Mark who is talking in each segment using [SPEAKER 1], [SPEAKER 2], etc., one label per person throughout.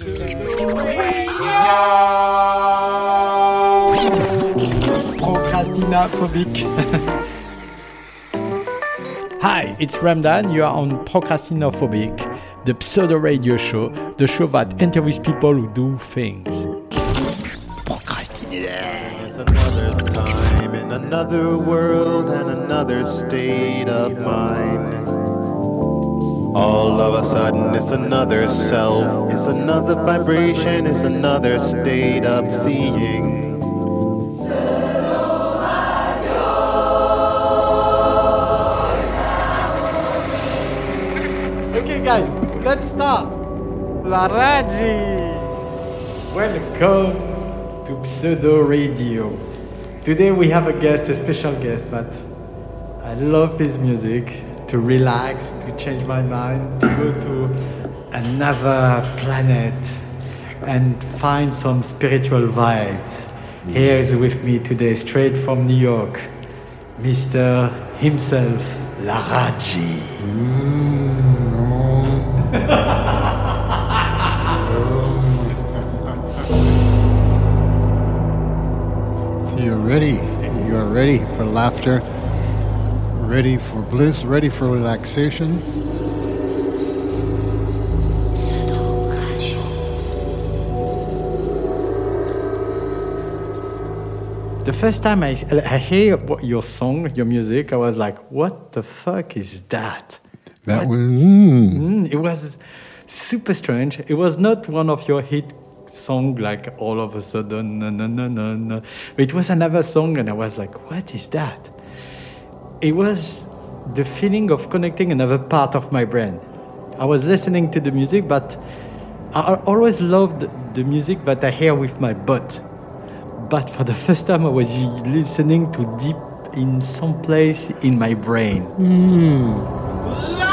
[SPEAKER 1] Procrastinophobic. Hi, it's Ramdane. You are on Procrastinophobic, the pseudo radio show, the show that interviews people who do things.
[SPEAKER 2] It's another time in another world and another state of mind. All of a sudden, it's another self, it's another vibration, it's another state of seeing.
[SPEAKER 1] Okay, guys, let's start. Laraaji. Welcome to Pseudo Radio. Today we have a guest, a special guest, but I love his music to relax, to change my mind, to go to another planet and find some spiritual vibes. Here is with me today, straight from New York, Mr. himself, Laraaji.
[SPEAKER 3] So you're ready. You are ready for laughter, ready for bliss, ready for relaxation.
[SPEAKER 1] The first time I, I hear what- your song, your music, I was like, what the fuck is that?
[SPEAKER 3] That was mm,
[SPEAKER 1] Mm, it was super strange. It was not one of your hit song like all of a sudden, no, no, no, no, no. It was another song, and I was like, what is that? It was the feeling of connecting another part of my brain. I was listening to the music, but I I always loved the music that I hear with my butt. But for the first time, I was listening to deep in some place in my brain. Hmm.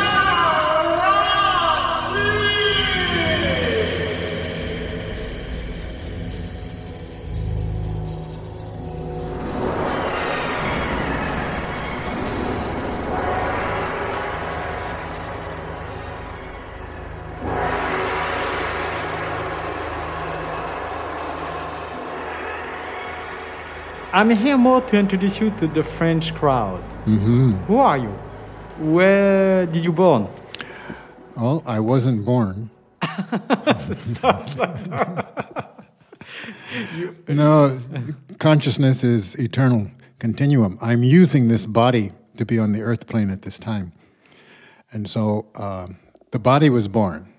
[SPEAKER 1] I'm here more to introduce you to the French crowd. Who are you? Where did you born?
[SPEAKER 3] well, I wasn't born. no, consciousness is eternal continuum. I'm using this body to be on the earth plane at this time. And so uh, the body was born.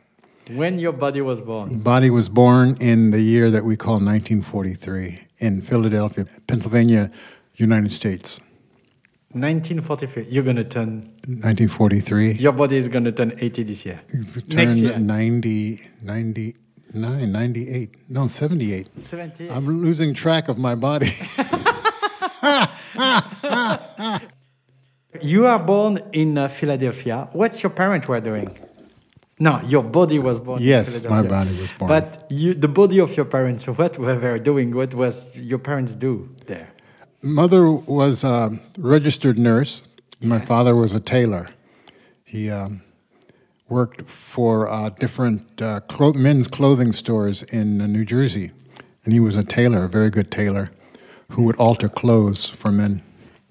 [SPEAKER 1] When your body was born?
[SPEAKER 3] Body was born in the year that we call 1943 in Philadelphia, Pennsylvania, United States.
[SPEAKER 1] 1943. You're gonna turn.
[SPEAKER 3] 1943.
[SPEAKER 1] Your body is gonna turn 80 this year. Next year.
[SPEAKER 3] 90, 99, 98, no, 78.
[SPEAKER 1] 70.
[SPEAKER 3] I'm losing track of my body.
[SPEAKER 1] You are born in uh, Philadelphia. What's your parents were doing? No, your body was born.
[SPEAKER 3] Yes, my body was born.
[SPEAKER 1] But you, the body of your parents. What were they doing? What was your parents do there?
[SPEAKER 3] Mother was a registered nurse. My father was a tailor. He um, worked for uh, different uh, clo- men's clothing stores in uh, New Jersey. And he was a tailor, a very good tailor, who would alter clothes for men.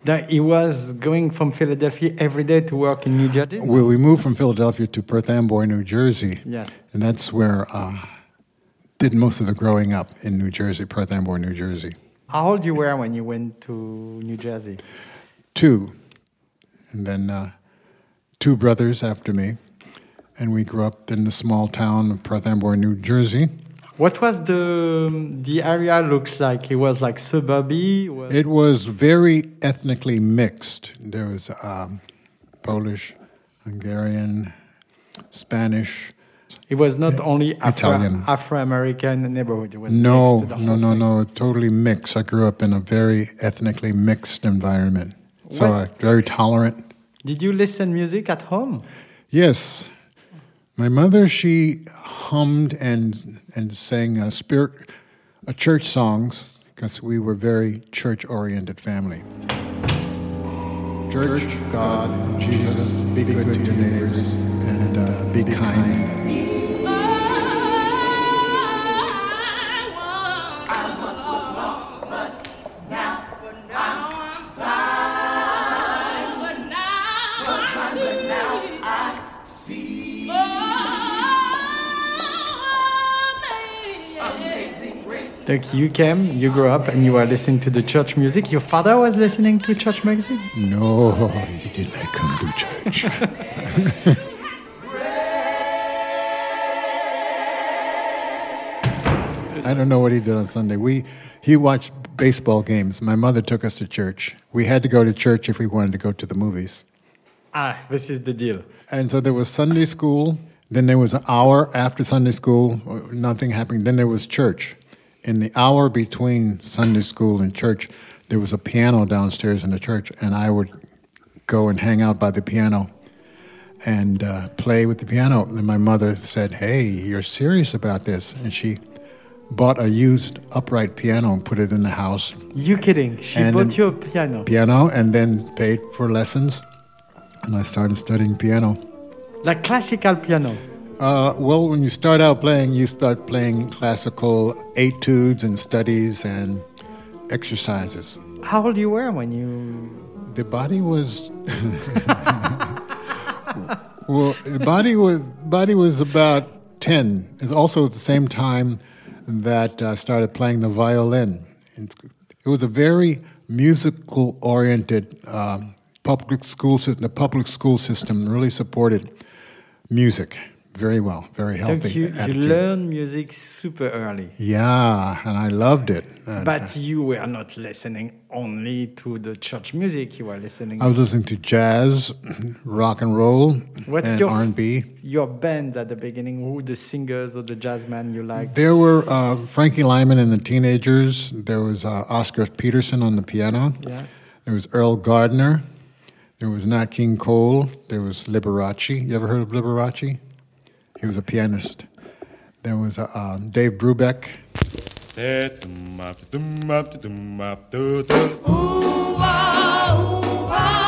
[SPEAKER 1] That he was going from Philadelphia every day to work in New Jersey.
[SPEAKER 3] Well, we moved from Philadelphia to Perth Amboy, New Jersey.
[SPEAKER 1] Yes.
[SPEAKER 3] And that's where uh, did most of the growing up in New Jersey, Perth Amboy, New Jersey.
[SPEAKER 1] How old you were when you went to New Jersey?
[SPEAKER 3] Two. And then uh, two brothers after me. And we grew up in the small town of Perth Amboy, New Jersey.
[SPEAKER 1] What was the the area looks like? It was like suburby. Was,
[SPEAKER 3] It was very ethnically mixed. There was um, Polish, Hungarian, Spanish.
[SPEAKER 1] it was not only
[SPEAKER 3] Italian.
[SPEAKER 1] Afro American neighborhood. It was
[SPEAKER 3] No, no, no,
[SPEAKER 1] thing.
[SPEAKER 3] no, totally mixed. I grew up in a very ethnically mixed environment. So uh, very tolerant.
[SPEAKER 1] Did you listen music at home?
[SPEAKER 3] Yes. My mother, she hummed and and sang uh, spirit, uh, church songs because we were very church-oriented family. Church, God, Jesus, be good to your neighbors and uh, be kind.
[SPEAKER 1] Like you came, you grew up, and you were listening to the church music. Your father was listening to church music.
[SPEAKER 3] No, he did not come to church. I don't know what he did on Sunday. We he watched baseball games. My mother took us to church. We had to go to church if we wanted to go to the movies.
[SPEAKER 1] Ah, this is the deal.
[SPEAKER 3] And so there was Sunday school. Then there was an hour after Sunday school, nothing happening. Then there was church. In the hour between Sunday school and church, there was a piano downstairs in the church, and I would go and hang out by the piano and uh, play with the piano. And my mother said, Hey, you're serious about this? And she bought a used upright piano and put it in the house.
[SPEAKER 1] You kidding? She
[SPEAKER 3] And
[SPEAKER 1] bought you a piano.
[SPEAKER 3] Piano, and then paid for lessons. And I started studying piano.
[SPEAKER 1] Like classical piano.
[SPEAKER 3] Uh, well, when you start out playing, you start playing classical etudes and studies and exercises.
[SPEAKER 1] How old you were when you?
[SPEAKER 3] The body was well. The body was body was about ten. It's also at the same time that I started playing the violin. It was a very musical oriented um, public school system. The public school system really supported music very well, very healthy.
[SPEAKER 1] You, you
[SPEAKER 3] attitude.
[SPEAKER 1] learn music super early.
[SPEAKER 3] Yeah, and I loved it. And
[SPEAKER 1] But you were not listening only to the church music. You were listening
[SPEAKER 3] I was listening to jazz, rock and roll,
[SPEAKER 1] What's
[SPEAKER 3] and
[SPEAKER 1] your-
[SPEAKER 3] R and B.
[SPEAKER 1] your band at the beginning. Who the singers or the jazzman you liked?
[SPEAKER 3] There were uh, Frankie Lymon and the Teenagers. There was uh, Oscar Peterson on the piano.
[SPEAKER 1] Yeah.
[SPEAKER 3] There was Erroll Garner. There was Nat King Cole. There was Liberace. You ever heard of Liberace? He was a pianist. There was uh, uh, Dave Brubeck.
[SPEAKER 4] Why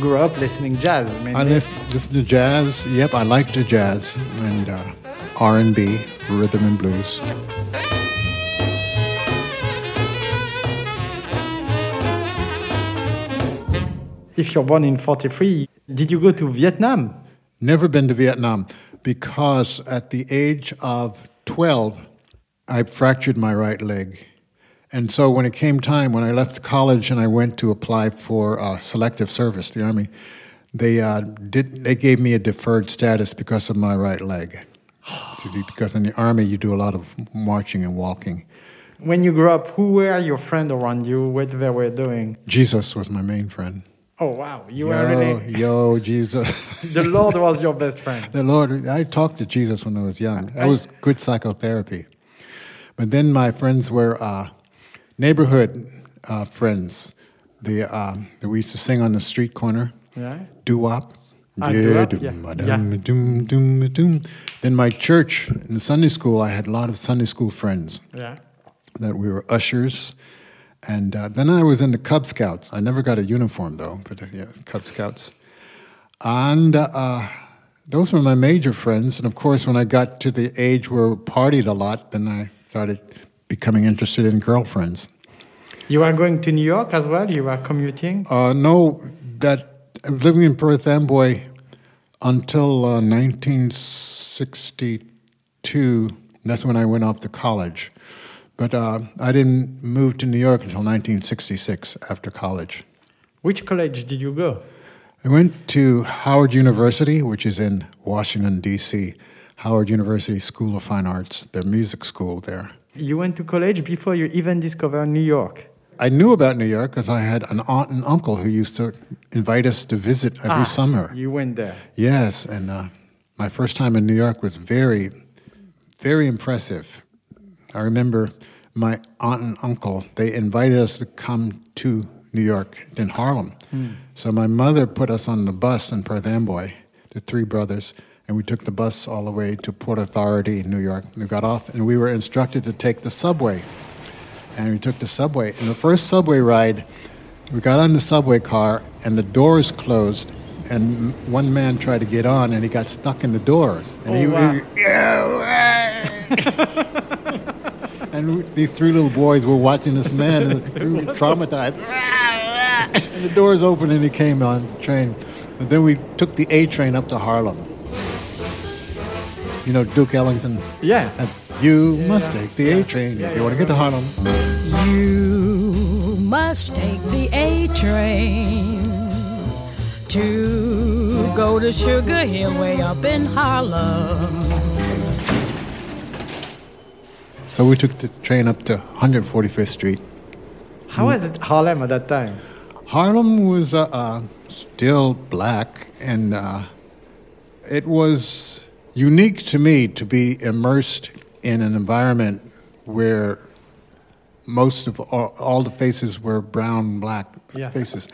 [SPEAKER 1] grew up listening jazz. I mean,
[SPEAKER 3] I listen, listen to jazz. Yep, I like the jazz and uh, R and B, rhythm and blues.
[SPEAKER 1] if you're born in 43, did you go to Vietnam?
[SPEAKER 3] Never been to Vietnam because at the age of 12, I fractured my right leg. And so when it came time, when I left college and I went to apply for uh, selective service, the Army, they, uh, did, they gave me a deferred status because of my right leg. So because in the Army, you do a lot of marching and walking.
[SPEAKER 1] When you grew up, who were your friends around you? What they were doing?
[SPEAKER 3] Jesus was my main friend.
[SPEAKER 1] Oh wow, you
[SPEAKER 3] yo,
[SPEAKER 1] were really
[SPEAKER 3] yo, Jesus.
[SPEAKER 1] the Lord was your best friend.
[SPEAKER 3] The Lord, I talked to Jesus when I was young. That was good psychotherapy. But then my friends were uh, neighborhood uh, friends. The, uh, that we used to sing on the street corner,
[SPEAKER 1] Yeah.
[SPEAKER 3] doo wop.
[SPEAKER 1] Ah, yeah.
[SPEAKER 3] Then my church, in the Sunday school, I had a lot of Sunday school friends
[SPEAKER 1] Yeah.
[SPEAKER 3] that we were ushers. And uh, then I was in the Cub Scouts. I never got a uniform though, but uh, yeah, Cub Scouts. And uh, those were my major friends. And of course, when I got to the age where we partied a lot, then I started becoming interested in girlfriends.
[SPEAKER 1] You were going to New York as well. You were commuting.
[SPEAKER 3] Uh, no, that living in Perth Amboy until uh, 1962. That's when I went off to college. But uh, I didn't move to New York until 1966 after college.
[SPEAKER 1] Which college did you go?
[SPEAKER 3] I went to Howard University, which is in Washington, D.C. Howard University School of Fine Arts, the music school there.
[SPEAKER 1] You went to college before you even discovered New York.
[SPEAKER 3] I knew about New York because I had an aunt and uncle who used to invite us to visit every
[SPEAKER 1] Ah,
[SPEAKER 3] summer.
[SPEAKER 1] You went there.
[SPEAKER 3] Yes, and uh, my first time in New York was very, very impressive. I remember my aunt and uncle, they invited us to come to New York in Harlem. So my mother put us on the bus in Perth Amboy, the three brothers, and we took the bus all the way to Port Authority in New York. We got off, and we were instructed to take the subway. and we took the subway. And the first subway ride, we got on the subway car, and the doors closed, and one man tried to get on, and he got stuck in the doors. And he,
[SPEAKER 1] Oh, wow.
[SPEAKER 3] he- and these three little boys were watching this man, and we were traumatized. and the doors opened, and he came on the train. And then we took the A train up to Harlem. You know, Duke Ellington.
[SPEAKER 1] Yeah.
[SPEAKER 3] And you must take the A train if you want to get to Harlem.
[SPEAKER 5] You must take the A train to go to Sugar Hill way up in Harlem.
[SPEAKER 3] So we took the train up to 145th Street.
[SPEAKER 1] How was it Harlem at that time?
[SPEAKER 3] Harlem was uh, uh, still black, and uh, it was unique to me to be immersed in an environment where most of all, all the faces were brown, black
[SPEAKER 1] Yeah.
[SPEAKER 3] faces,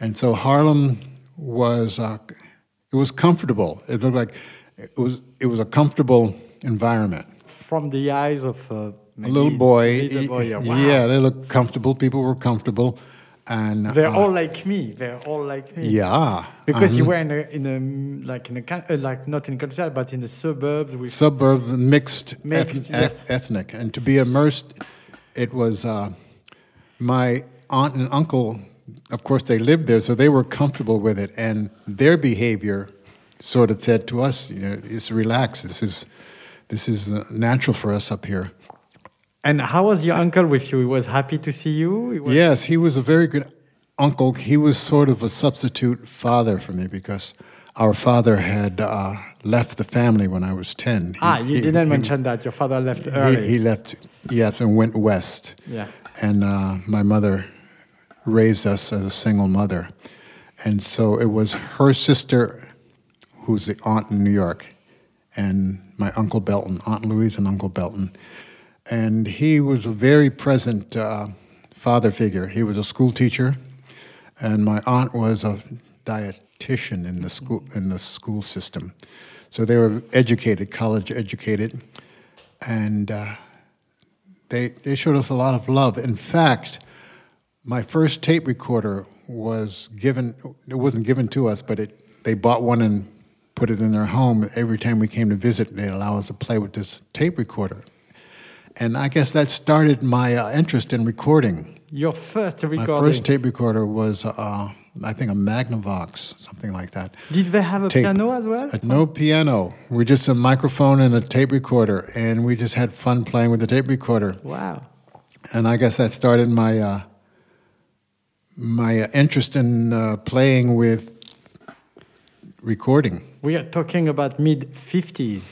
[SPEAKER 3] and so Harlem was uh, it was comfortable. It looked like it was it was a comfortable environment.
[SPEAKER 1] From the eyes of uh,
[SPEAKER 3] A little boy,
[SPEAKER 1] little boy, yeah. Wow.
[SPEAKER 3] yeah, they looked comfortable. People were comfortable, and
[SPEAKER 1] They're
[SPEAKER 3] uh,
[SPEAKER 1] all like me. They're all like me.
[SPEAKER 3] yeah,
[SPEAKER 1] Because you were in a, in a like in a uh, like not in countryside but in the suburbs with
[SPEAKER 3] suburbs mixed,
[SPEAKER 1] Mixed,
[SPEAKER 3] eth-
[SPEAKER 1] yes.
[SPEAKER 3] ethnic, and to be immersed, it was uh, my aunt and uncle. Of course, they lived there, so they were comfortable with it, and their behavior sort of said to us, "You know, it's relax. This is this is uh, natural for us up here."
[SPEAKER 1] And how was your uncle with you? He was happy to see you. He was,
[SPEAKER 3] Yes, he was a very good uncle. He was sort of a substitute father for me because our father had uh, left the family when I was ten. He-
[SPEAKER 1] Ah, you
[SPEAKER 3] he-
[SPEAKER 1] didn't
[SPEAKER 3] he-
[SPEAKER 1] mention that your father left
[SPEAKER 3] He,
[SPEAKER 1] early.
[SPEAKER 3] he left, yes, and went west.
[SPEAKER 1] Yeah.
[SPEAKER 3] And uh, my mother raised us as a single mother. And so it was her sister, who's the aunt in New York, and my Uncle Belton, Aunt Louise and Uncle Belton. And he was a very present uh, father figure. He was a school teacher, and my aunt was a dietitian in the school in the school system. So they were educated, college educated, and uh, they they showed us a lot of love. In fact, my first tape recorder was given. It wasn't given to us, but it they bought one and put it in their home. Every time we came to visit, they'd allow us to play with this tape recorder. And I guess that started my uh, interest in recording.
[SPEAKER 1] your first
[SPEAKER 3] My first tape recorder was, uh, I think, a Magnavox, something like that.
[SPEAKER 1] Did they have a
[SPEAKER 3] Tape.
[SPEAKER 1] piano as well?
[SPEAKER 3] Uh, no piano. We just a microphone and a tape recorder, and we just had fun playing with the tape recorder.
[SPEAKER 1] Wow.
[SPEAKER 3] And I guess that started my uh, my uh, interest in uh, playing with recording.
[SPEAKER 1] We are talking about mid 50s.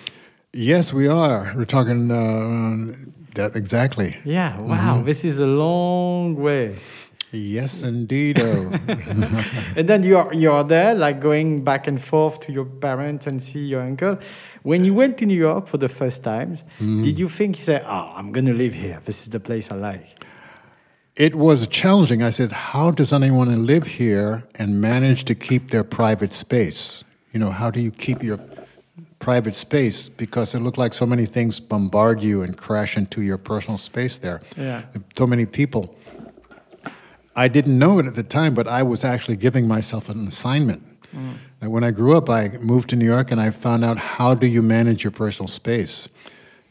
[SPEAKER 3] Yes, we are. We're talking uh, that exactly.
[SPEAKER 1] Yeah, wow.
[SPEAKER 3] Mm-hmm.
[SPEAKER 1] This is a long way.
[SPEAKER 3] Yes, indeed.
[SPEAKER 1] And then you're you're there, like going back and forth to your parents and see your uncle. When you went to New York for the first time,
[SPEAKER 3] Mm-hmm.
[SPEAKER 1] did you think you said, "Oh, I'm gonna live here. This is the place I like"?
[SPEAKER 3] It was challenging. I said, How does anyone live here and manage to keep their private space? You know, how do you keep your private space? Because it looked like so many things bombard you and crash into your personal space there.
[SPEAKER 1] Yeah.
[SPEAKER 3] So many people. I didn't know it at the time, but I was actually giving myself an assignment. Mm. That when I grew up, I moved to New York and I found out how do you manage your personal space?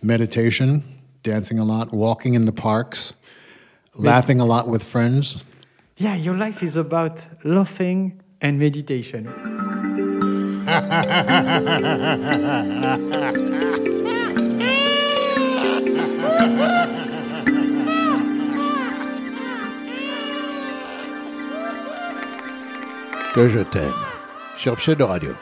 [SPEAKER 3] Meditation, dancing a lot, walking in the parks, laughing a lot with friends.
[SPEAKER 1] Yeah, your life is about laughing and meditation.
[SPEAKER 2] Que je t'aime. Sur Pseudo Radio.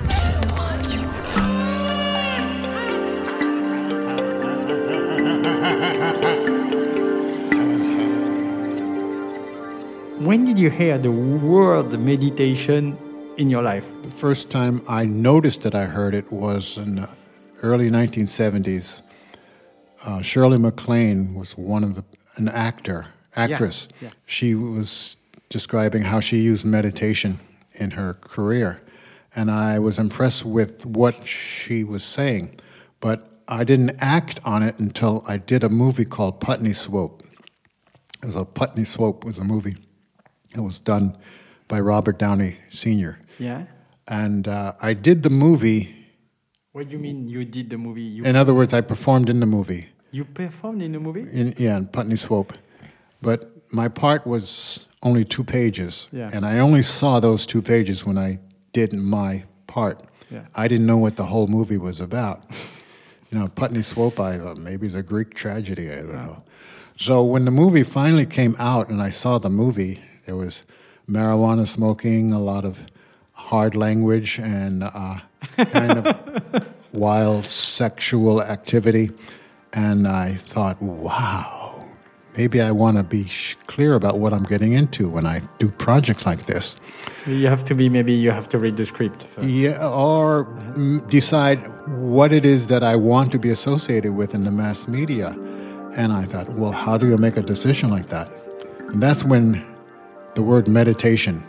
[SPEAKER 1] When did you hear the word meditation in your life?
[SPEAKER 3] First time I noticed that I heard it was in the early 1970s. Uh, Shirley MacLaine was one of the an actor, actress.
[SPEAKER 1] yeah.
[SPEAKER 3] She was describing how she used meditation in her career, and I was impressed with what she was saying, but I didn't act on it until I did a movie called Putney Swope. It was a Putney Swope was a movie. It was done by Robert Downey Sr.
[SPEAKER 1] Yeah.
[SPEAKER 3] And uh, I did the movie.
[SPEAKER 1] What do you mean you did the movie? You,
[SPEAKER 3] In other words, I performed in the movie.
[SPEAKER 1] you performed in the movie?
[SPEAKER 3] In, yeah, in Putney Swope. But my part was only two pages.
[SPEAKER 1] Yeah.
[SPEAKER 3] And I only saw those two pages when I did my part.
[SPEAKER 1] Yeah.
[SPEAKER 3] I didn't know what the whole movie was about. you know, Putney Swope, I thought maybe it's a Greek tragedy. I don't know. So when the movie finally came out and I saw the movie, there was marijuana smoking, a lot of hard language, and uh, kind of wild sexual activity. And I thought, wow, maybe I want to be sh- clear about what I'm getting into when I do projects like this.
[SPEAKER 1] You have to be, maybe you have to read the script first.
[SPEAKER 3] Yeah, or mm, decide what it is that I want to be associated with in the mass media. And I thought, well, how do you make a decision like that? And that's when the word meditation,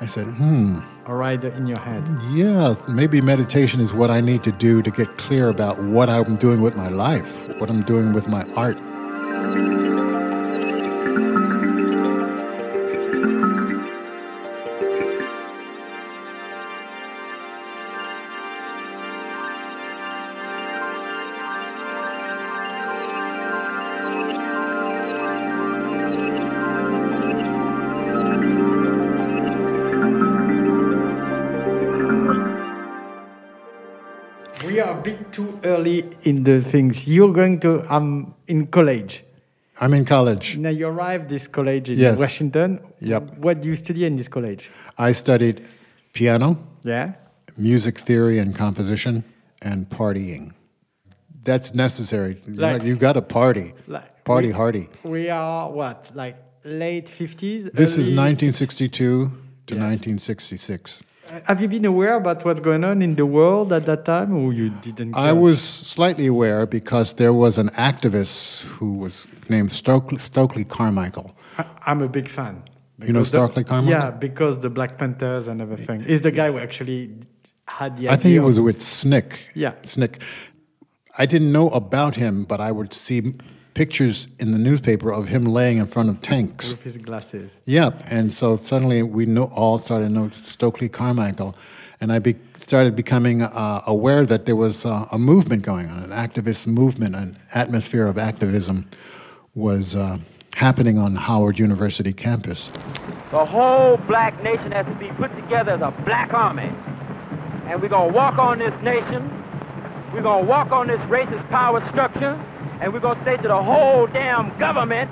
[SPEAKER 3] I said, hmm,
[SPEAKER 1] Right, in your head.
[SPEAKER 3] yeah, maybe meditation is what I need to do to get clear about what I'm doing with my life, what I'm doing with my art.
[SPEAKER 1] In the things. You're going to, I'm in college.
[SPEAKER 3] I'm in college.
[SPEAKER 1] Now you arrived this college in
[SPEAKER 3] Yes.
[SPEAKER 1] Washington.
[SPEAKER 3] Yep.
[SPEAKER 1] What do you study in this college?
[SPEAKER 3] I studied piano,
[SPEAKER 1] Yeah.
[SPEAKER 3] music theory and composition, and partying. That's necessary. You
[SPEAKER 1] Like-
[SPEAKER 3] got- you got to party.
[SPEAKER 1] Like
[SPEAKER 3] Party
[SPEAKER 1] we-
[SPEAKER 3] hardy.
[SPEAKER 1] We are what, like late 50s?
[SPEAKER 3] This is 1962 to
[SPEAKER 1] Yes.
[SPEAKER 3] 1966.
[SPEAKER 1] Have you been aware about what's going on in the world at that time, or you didn't?
[SPEAKER 3] I was slightly aware because there was an activist who was named Stokely, Stokely Carmichael.
[SPEAKER 1] I, I'm a big fan.
[SPEAKER 3] You know
[SPEAKER 1] Because the-
[SPEAKER 3] Stokely Carmichael?
[SPEAKER 1] Yeah, because the Black Panthers and everything. He's the guy who actually had the
[SPEAKER 3] I think it was with SNCC.
[SPEAKER 1] Yeah.
[SPEAKER 3] SNCC. I didn't know about him, but I would see pictures in the newspaper of him laying in front of tanks.
[SPEAKER 1] with his glasses.
[SPEAKER 3] Yep. And so suddenly we know, all started to know Stokely Carmichael. And I be, started becoming uh, aware that there was uh, a movement going on, an activist movement, an atmosphere of activism was uh, happening on Howard University campus.
[SPEAKER 6] The whole black nation has to be put together as a black army. And we're going to walk on this nation. We're going to walk on this racist power structure. And we're going to say to the whole damn government,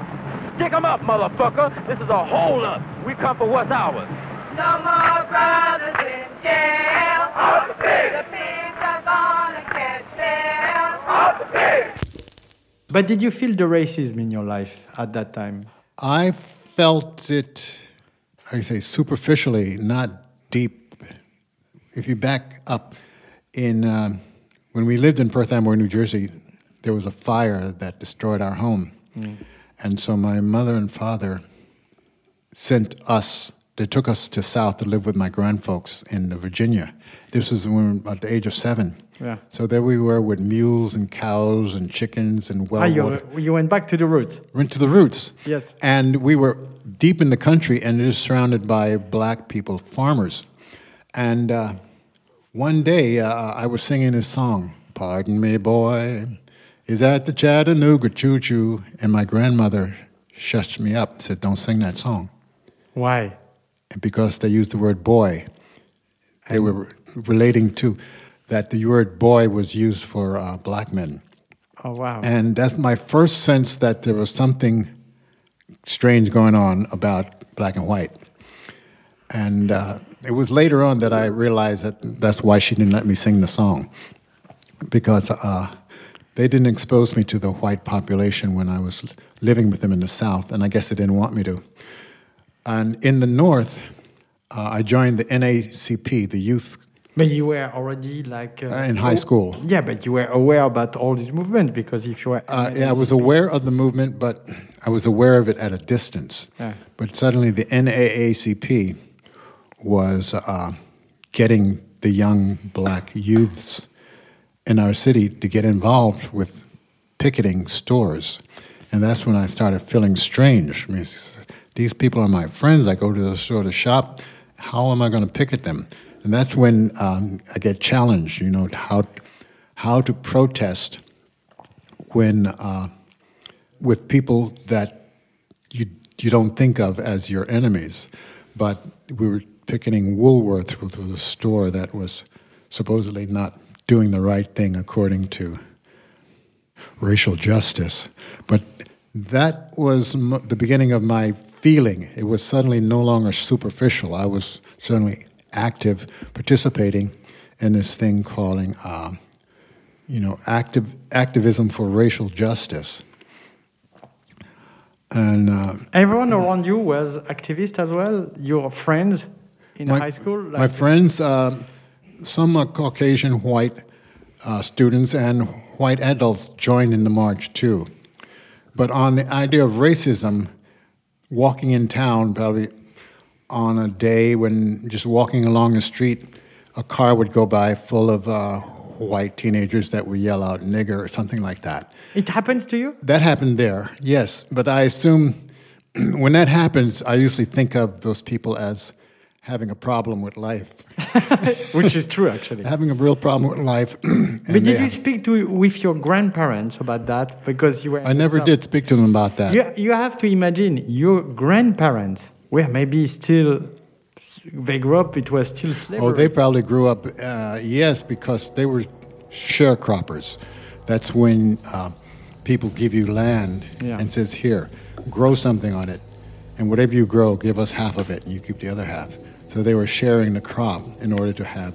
[SPEAKER 6] stick 'em up, motherfucker. This is a hold up. We come for what's ours.
[SPEAKER 4] No more brothers in jail. Off the pig. The pigs are gonna catch bail. Off the pig.
[SPEAKER 1] But did you feel the racism in your life at that time?
[SPEAKER 3] I felt it, I say superficially, not deep. If you back up, in um, when we lived in Perth Amboy, New Jersey, there was a fire that destroyed our home, and so my mother and father sent us. They took us to South to live with my grandfolks in Virginia. This was when we were at the age of seven.
[SPEAKER 1] Yeah.
[SPEAKER 3] So there we were with mules and cows and chickens and well
[SPEAKER 1] ah, you,
[SPEAKER 3] water
[SPEAKER 1] you went back to the roots.
[SPEAKER 3] went to the roots.
[SPEAKER 1] Yes.
[SPEAKER 3] And we were deep in the country and it is surrounded by black people, farmers. And uh, one day uh, I was singing this song, Pardon Me, Boy, is that the Chattanooga Choo Choo? And my grandmother shushed me up and said, Don't sing that song.
[SPEAKER 1] Why?
[SPEAKER 3] And because they used the word boy, they were relating to that the word boy was used for uh, black men.
[SPEAKER 1] Oh wow.
[SPEAKER 3] And that's my first sense that there was something strange going on about black and white. And uh, it was later on that I realized that that's why she didn't let me sing the song, because uh, they didn't expose me to the white population when I was living with them in the South, and I guess they didn't want me to. And in the North, uh, I joined the NAACP, the youth
[SPEAKER 1] But you were already like uh,
[SPEAKER 3] in high school.
[SPEAKER 1] Yeah, but you were aware about all this movement because if you were
[SPEAKER 3] Uh, yeah, I was aware of the movement, but I was aware of it at a distance.
[SPEAKER 1] Yeah.
[SPEAKER 3] But suddenly, the NAACP was uh, getting the young black youths in our city to get involved with picketing stores. And that's when I started feeling strange. I mean, these people are my friends. I go to the store to shop. How am I going to picket them? And that's when um, I get challenged, you know, how, how to protest when uh, with people that you you don't think of as your enemies. But we were picketing Woolworth, which was a store that was supposedly not doing the right thing according to racial justice. But that was m- the beginning of my feeling. It was suddenly no longer superficial. I was certainly active, participating in this thing calling, uh, you know, active activism for racial justice. And uh,
[SPEAKER 1] Everyone around you was activist as well. Your friends in
[SPEAKER 3] my,
[SPEAKER 1] high school.
[SPEAKER 3] my friends, uh, some Caucasian white uh, students and white adults joined in the march too. But on the idea of racism, walking in town, probably on a day when just walking along the street, a car would go by full of uh, white teenagers that would yell out nigger or something like that.
[SPEAKER 1] It happens to you?
[SPEAKER 3] That happened there, yes. But I assume when that happens, I usually think of those people as having a problem with life,
[SPEAKER 1] Which is true, actually.
[SPEAKER 3] having a real problem with life.
[SPEAKER 1] But did you speak to with your grandparents about that? Because you were.
[SPEAKER 3] I never
[SPEAKER 1] South.
[SPEAKER 3] did speak to them about that.
[SPEAKER 1] You, you have to imagine your grandparents were maybe still. They grew up. It was still slavery.
[SPEAKER 3] Oh, they probably grew up, uh, yes, because they were sharecroppers. That's when uh, people give you land
[SPEAKER 1] Yeah.
[SPEAKER 3] and says, here, grow something on it. And whatever you grow, give us half of it, and you keep the other half. So they were sharing the crop in order to have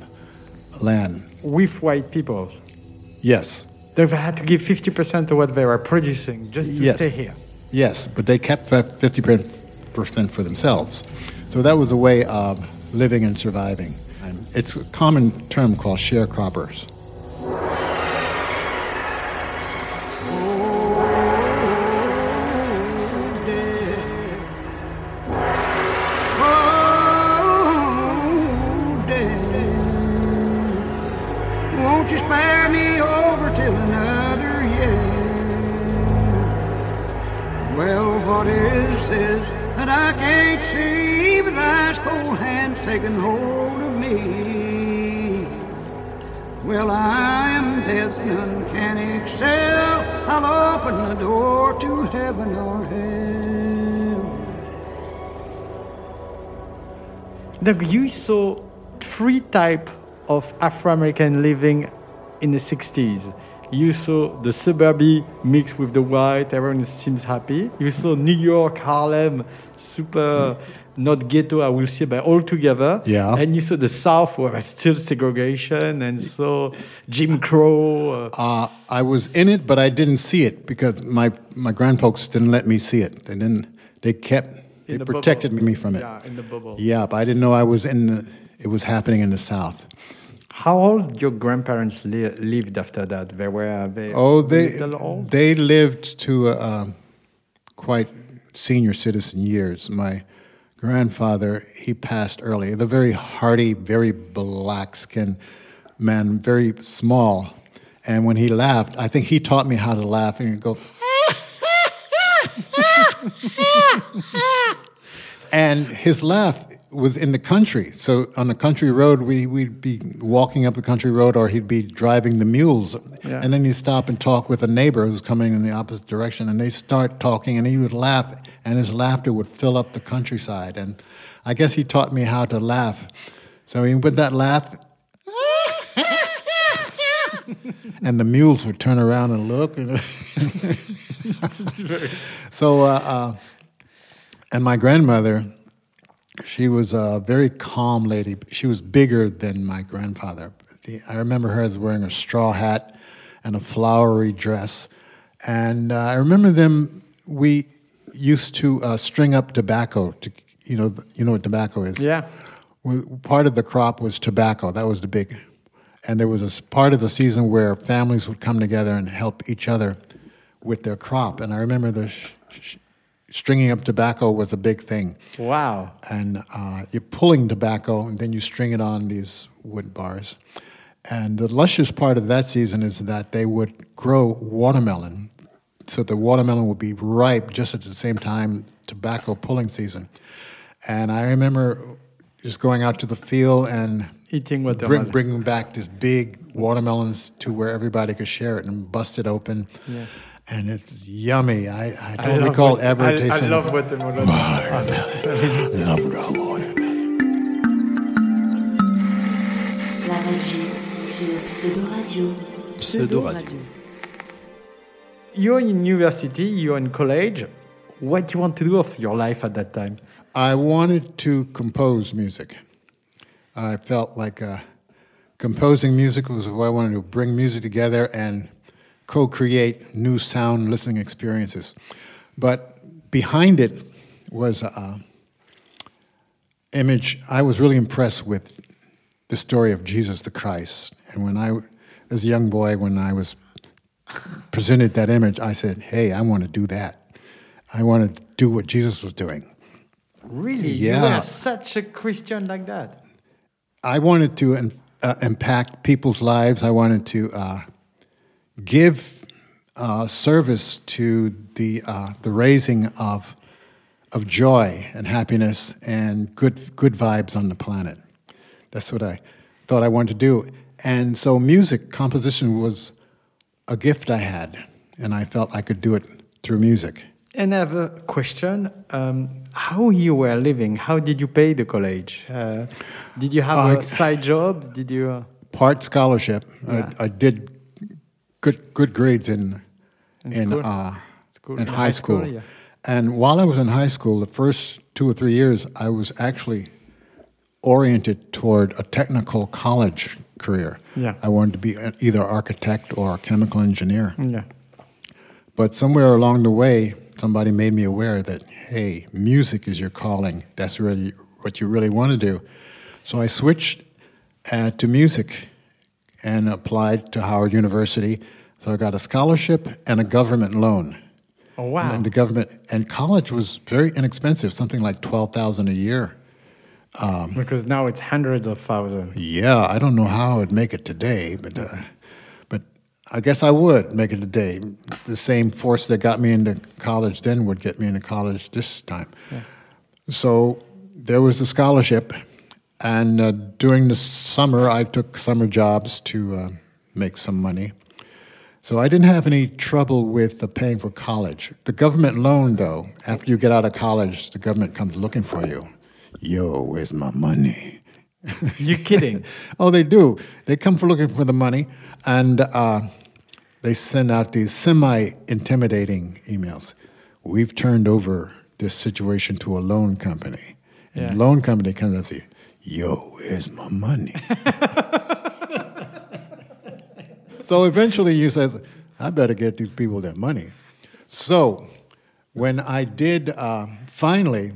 [SPEAKER 3] land.
[SPEAKER 1] with white people.
[SPEAKER 3] Yes,
[SPEAKER 1] They had to give 50% of what they were producing just to
[SPEAKER 3] Yes.
[SPEAKER 1] stay here.
[SPEAKER 3] yes, but they kept 50% for themselves. So that was a way of living and surviving. It's a common term called sharecroppers.
[SPEAKER 7] What is this that I can't see with ice cold hands taking hold of me? Well, I am death, none can excel. I'll open the door to heaven or hell.
[SPEAKER 1] Look, you saw three type of Afro-American living in the 60s. You saw the suburby mixed with the white, everyone seems happy. You saw New York, Harlem, super, not ghetto, I will say, but all together.
[SPEAKER 3] Yeah.
[SPEAKER 1] And you saw the South where there's still segregation and so Jim Crow. Uh,
[SPEAKER 3] Uh, I was in it, but I didn't see it because my my grandfolks didn't let me see it. They didn't. They kept. They
[SPEAKER 1] the
[SPEAKER 3] protected
[SPEAKER 1] bubble.
[SPEAKER 3] me from it.
[SPEAKER 1] Yeah, in the bubble.
[SPEAKER 3] Yeah, but I didn't know I was in. The, it was happening in the South.
[SPEAKER 1] How old your grandparents li- lived after that? They were they
[SPEAKER 3] Oh, they
[SPEAKER 1] old?
[SPEAKER 3] they lived to uh, quite senior citizen years. My grandfather he passed early. The very hearty, very black skinned man, very small. And when he laughed, I think he taught me how to laugh and go. and his laugh was in the country. So on the country road, we, we'd be walking up the country road, or he'd be driving the mules.
[SPEAKER 1] Yeah.
[SPEAKER 3] And then he'd stop and talk with a neighbor who's coming in the opposite direction, and they start talking, and he would laugh, and his laughter would fill up the countryside. And I guess he taught me how to laugh. So he with that laugh, and the mules would turn around and look. And so, uh, uh, and my grandmother, she was a very calm lady. She was bigger than my grandfather. The- I remember her as wearing a straw hat and a flowery dress. And uh, I remember them, we used to uh, string up tobacco. To, you, know, you know what tobacco is?
[SPEAKER 1] Yeah.
[SPEAKER 3] Part of the crop was tobacco. That was the big. And there was a part of the season where families would come together and help each other with their crop. And I remember the sh- sh- stringing up tobacco was a big thing
[SPEAKER 1] Wow.
[SPEAKER 3] and uh, you're pulling tobacco, and then you string it on these wood bars. And the luscious part of that season is that they would grow watermelon so the watermelon would be ripe just at the same time tobacco pulling season. And I remember just going out to the field and
[SPEAKER 1] Eating
[SPEAKER 3] bring,
[SPEAKER 1] watermelon.
[SPEAKER 3] bringing back this big watermelons to where everybody could share it and bust it open.
[SPEAKER 1] Yeah.
[SPEAKER 3] And it's yummy. I, I
[SPEAKER 1] I
[SPEAKER 3] don't
[SPEAKER 1] love
[SPEAKER 3] recall
[SPEAKER 1] wat-
[SPEAKER 3] ever
[SPEAKER 1] I,
[SPEAKER 3] tasting
[SPEAKER 1] I love watermelon.
[SPEAKER 3] love the watermelon.
[SPEAKER 8] Laraaji sur Pseudo Radio.
[SPEAKER 2] Pseudo Radio.
[SPEAKER 1] You're in university, you're in college. What do you want to do of your life at that time?
[SPEAKER 3] I wanted to compose music. I felt like uh, composing music was what I wanted to bring music together and co create new sound listening experiences. But behind it was an image. I was really impressed with the story of Jesus the Christ. And when I, as a young boy, when I was presented that image, I said, hey, I want to do that. I want to do what Jesus was doing.
[SPEAKER 1] Really?
[SPEAKER 3] Yeah.
[SPEAKER 1] You were such a Christian like that?
[SPEAKER 3] I wanted to uh, impact people's lives. I wanted to uh, give uh, service to the uh, the raising of of joy and happiness and good good vibes on the planet. That's what I thought I wanted to do. And so, music composition was a gift I had, and I felt I could do it through music.
[SPEAKER 1] And I have a question. Um, how you were living? How did you pay the college? Uh, did you have
[SPEAKER 3] Uh,
[SPEAKER 1] a side job? Did you? uh,
[SPEAKER 3] part scholarship.
[SPEAKER 1] Yeah.
[SPEAKER 3] I, I did good good grades in in,
[SPEAKER 1] school?
[SPEAKER 3] uh,
[SPEAKER 1] School-
[SPEAKER 3] in
[SPEAKER 1] in
[SPEAKER 3] high
[SPEAKER 1] high
[SPEAKER 3] school.
[SPEAKER 1] school, yeah.
[SPEAKER 3] And while I was in high school, the first two or three years, I was actually oriented toward a technical college career.
[SPEAKER 1] Yeah.
[SPEAKER 3] I wanted to be either architect or a chemical engineer.
[SPEAKER 1] Yeah.
[SPEAKER 3] But somewhere along the way, somebody made me aware that, hey, music is your calling. That's really what you really want to do. So I switched uh, to music and applied to Howard University. So I got a scholarship and a government loan.
[SPEAKER 1] Oh wow.
[SPEAKER 3] And the government and college was very inexpensive, something like twelve thousand a year.
[SPEAKER 1] because now it's hundreds of thousands.
[SPEAKER 3] Yeah, I don't know how I would make it today, but uh, but I guess I would make it today. The same force that got me into college then would get me into college this time. So there was the scholarship, and uh, during the summer, I took summer jobs to uh, make some money. So I didn't have any trouble with uh, paying for college. The government loan, though, after you get out of college, the government comes looking for you. Yo, where's my money?
[SPEAKER 1] You're kidding?
[SPEAKER 3] Oh, they do. They come for looking for the money, and uh, they send out these semi-intimidating emails. We've turned over this situation to a loan company, and
[SPEAKER 1] Yeah.
[SPEAKER 3] the loan company comes and says, "Yo, where's my money?" so eventually, you said, "I better get these people their money." So when I did uh, finally,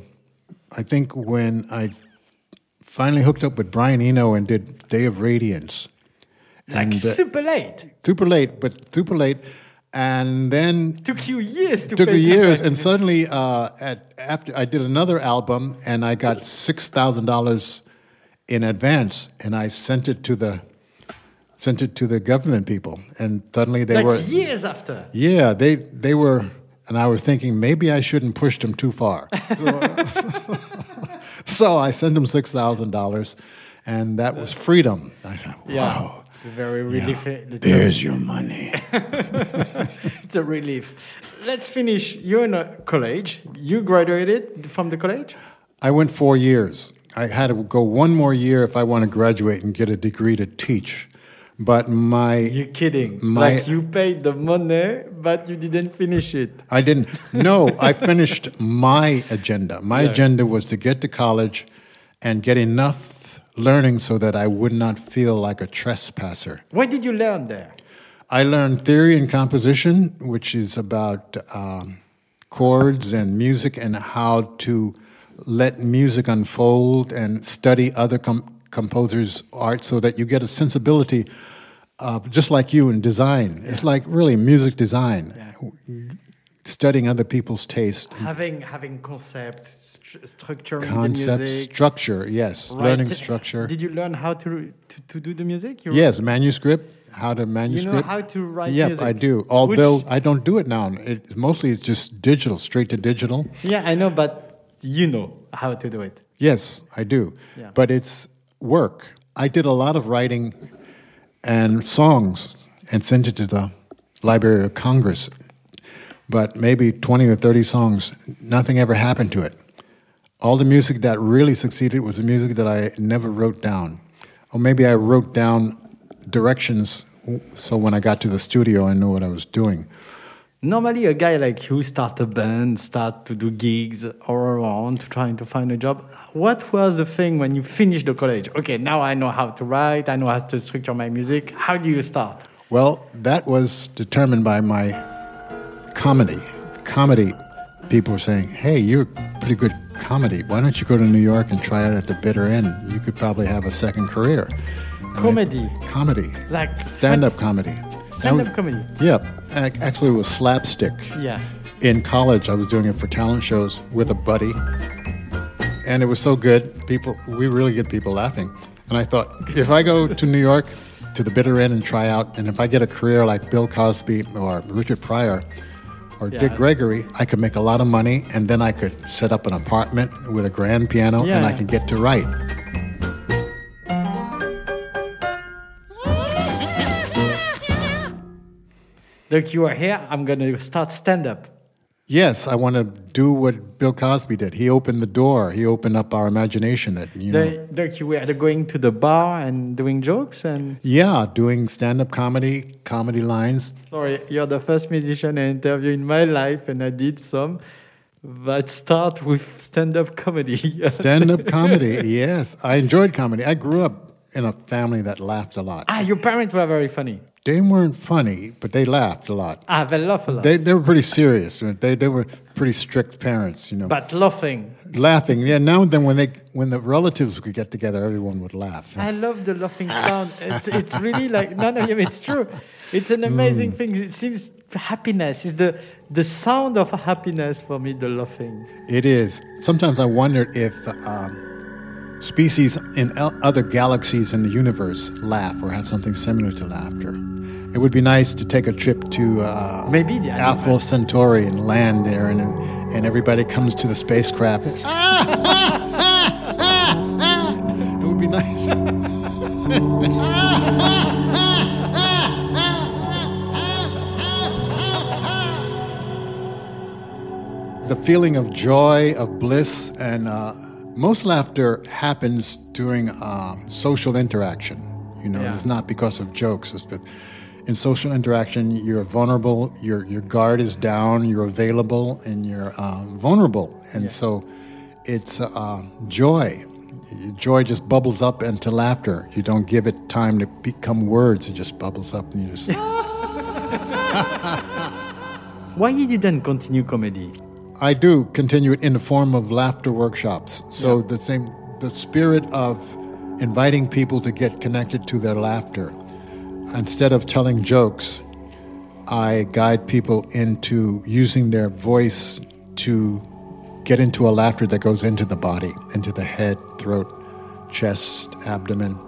[SPEAKER 3] I think when I finally hooked up with Brian Eno and did Day of Radiance.
[SPEAKER 1] Like
[SPEAKER 3] And, uh,
[SPEAKER 1] super late.
[SPEAKER 3] super late, but super late. And then
[SPEAKER 1] Took you years to
[SPEAKER 3] took
[SPEAKER 1] pay
[SPEAKER 3] years, and suddenly, uh, at after I did another album, and I got six thousand dollars in advance, and I sent it to the sent it to the government people, and suddenly they
[SPEAKER 1] like
[SPEAKER 3] were
[SPEAKER 1] years after.
[SPEAKER 3] yeah, they they were, and I was thinking maybe I shouldn't push them too far. So, so I sent them six thousand dollars, and that was freedom. I thought,
[SPEAKER 1] Yeah,
[SPEAKER 3] wow,
[SPEAKER 1] it's very relief. A-
[SPEAKER 3] there's your money.
[SPEAKER 1] It's a relief. Let's finish. You're in a college. You graduated from the college.
[SPEAKER 3] I went four years. I had to go one more year if I want to graduate and get a degree to teach. But my
[SPEAKER 1] You're kidding.
[SPEAKER 3] My-
[SPEAKER 1] like you paid the money, but you didn't finish it.
[SPEAKER 3] I didn't. No, I finished my agenda. My
[SPEAKER 1] Yeah.
[SPEAKER 3] agenda was to get to college and get enough learning so that I would not feel like a trespasser.
[SPEAKER 1] What did you learn there?
[SPEAKER 3] I learned theory and composition, which is about um, chords and music and how to let music unfold and study other com- composers' art so that you get a sensibility of just like you in design. It's like really music design. studying other people's taste,
[SPEAKER 1] Having having concept, stru- structuring
[SPEAKER 3] concept,
[SPEAKER 1] music.
[SPEAKER 3] structure. Yes,
[SPEAKER 1] right?
[SPEAKER 3] learning structure.
[SPEAKER 1] Did you learn how to to, to do the music? You
[SPEAKER 3] Yes, manuscript. How to manuscript?
[SPEAKER 1] You know how to write
[SPEAKER 3] Yep,
[SPEAKER 1] music.
[SPEAKER 3] I do. Although I don't do it now. It mostly it's just digital, straight to digital.
[SPEAKER 1] Yeah, I know, but you know how to do it.
[SPEAKER 3] Yes, I do.
[SPEAKER 1] Yeah.
[SPEAKER 3] But it's work. I did a lot of writing and songs and sent it to the Library of Congress. But maybe 20 or 30 songs, nothing ever happened to it. All the music that really succeeded was the music that I never wrote down. Or maybe I wrote down directions so when I got to the studio, I knew what I was doing.
[SPEAKER 1] Normally, a guy like you start a band, start to do gigs all around, trying to find a job. What was the thing when you finished the college? Okay, now I know how to write, I know how to structure my music. How do you start?
[SPEAKER 3] Well, that was determined by my comedy. Comedy, people were saying, hey, you're pretty good comedy. Why don't you go to New York and try it at the bitter end? You could probably have a second career. And I-
[SPEAKER 1] Comedy,
[SPEAKER 3] comedy.
[SPEAKER 1] like
[SPEAKER 3] Stand up comedy. That
[SPEAKER 1] Stand-up
[SPEAKER 3] was-
[SPEAKER 1] comedy.
[SPEAKER 3] Yeah. Actually, it was slapstick.
[SPEAKER 1] Yeah.
[SPEAKER 3] In college, I was doing it for talent shows with a buddy. And it was so good. People, we really get people laughing. And I thought, if I go to New York to the bitter end and try out, and if I get a career like Bill Cosby or Richard Pryor or Dick Gregory, I could make a lot of money and then I could set up an apartment with a grand piano and I
[SPEAKER 1] Yeah.
[SPEAKER 3] could get to write.
[SPEAKER 1] Look, you are here, I'm going to start stand up.
[SPEAKER 3] Yes, I want to do what Bill Cosby did. He opened the door. He opened up our imagination. That you know,
[SPEAKER 1] They, look, you were going to the bar and doing jokes and
[SPEAKER 3] yeah, doing stand-up comedy, comedy lines.
[SPEAKER 1] Sorry, you're the first musician I interview in my life, and I did some. But start with stand-up comedy.
[SPEAKER 3] Stand-up comedy. Yes, I enjoyed comedy. I grew up in a family that laughed a lot.
[SPEAKER 1] ah, your parents were very funny.
[SPEAKER 3] They weren't funny, but they laughed a lot.
[SPEAKER 1] Ah, they laugh a lot.
[SPEAKER 3] They they were pretty serious. They they were pretty strict parents, you know.
[SPEAKER 1] but laughing.
[SPEAKER 3] laughing, yeah. Now and then, when they when the relatives could get together, everyone would laugh.
[SPEAKER 1] I love the laughing sound. It's, it's really like no, no, it's true. It's an amazing thing. It seems happiness is the the sound of happiness for me. The laughing.
[SPEAKER 3] It is. Sometimes I wonder if um, species in el- other galaxies in the universe laugh or have something similar to laughter. It would be nice to take a trip to uh,
[SPEAKER 1] Maybe the
[SPEAKER 3] Alpha. Centauri and land there, and and everybody comes to the spacecraft. it would be nice. the feeling of joy, of bliss, and uh, most laughter happens during um, social interaction. You know,
[SPEAKER 1] Yeah.
[SPEAKER 3] it's not because of jokes. It's but in social interaction, you're vulnerable. Your your guard is down. You're available, and you're um, vulnerable. And so, it's uh, joy. Joy just bubbles up into laughter. You don't give it time to become words. It just bubbles up, and you just.
[SPEAKER 1] Why you didn't continue comedy?
[SPEAKER 3] I do continue it in the form of laughter workshops. So the same, the spirit of inviting people to get connected to their laughter. Instead of telling jokes, I guide people into using their voice to get into a laughter that goes into the body, into the head, throat, chest, abdomen.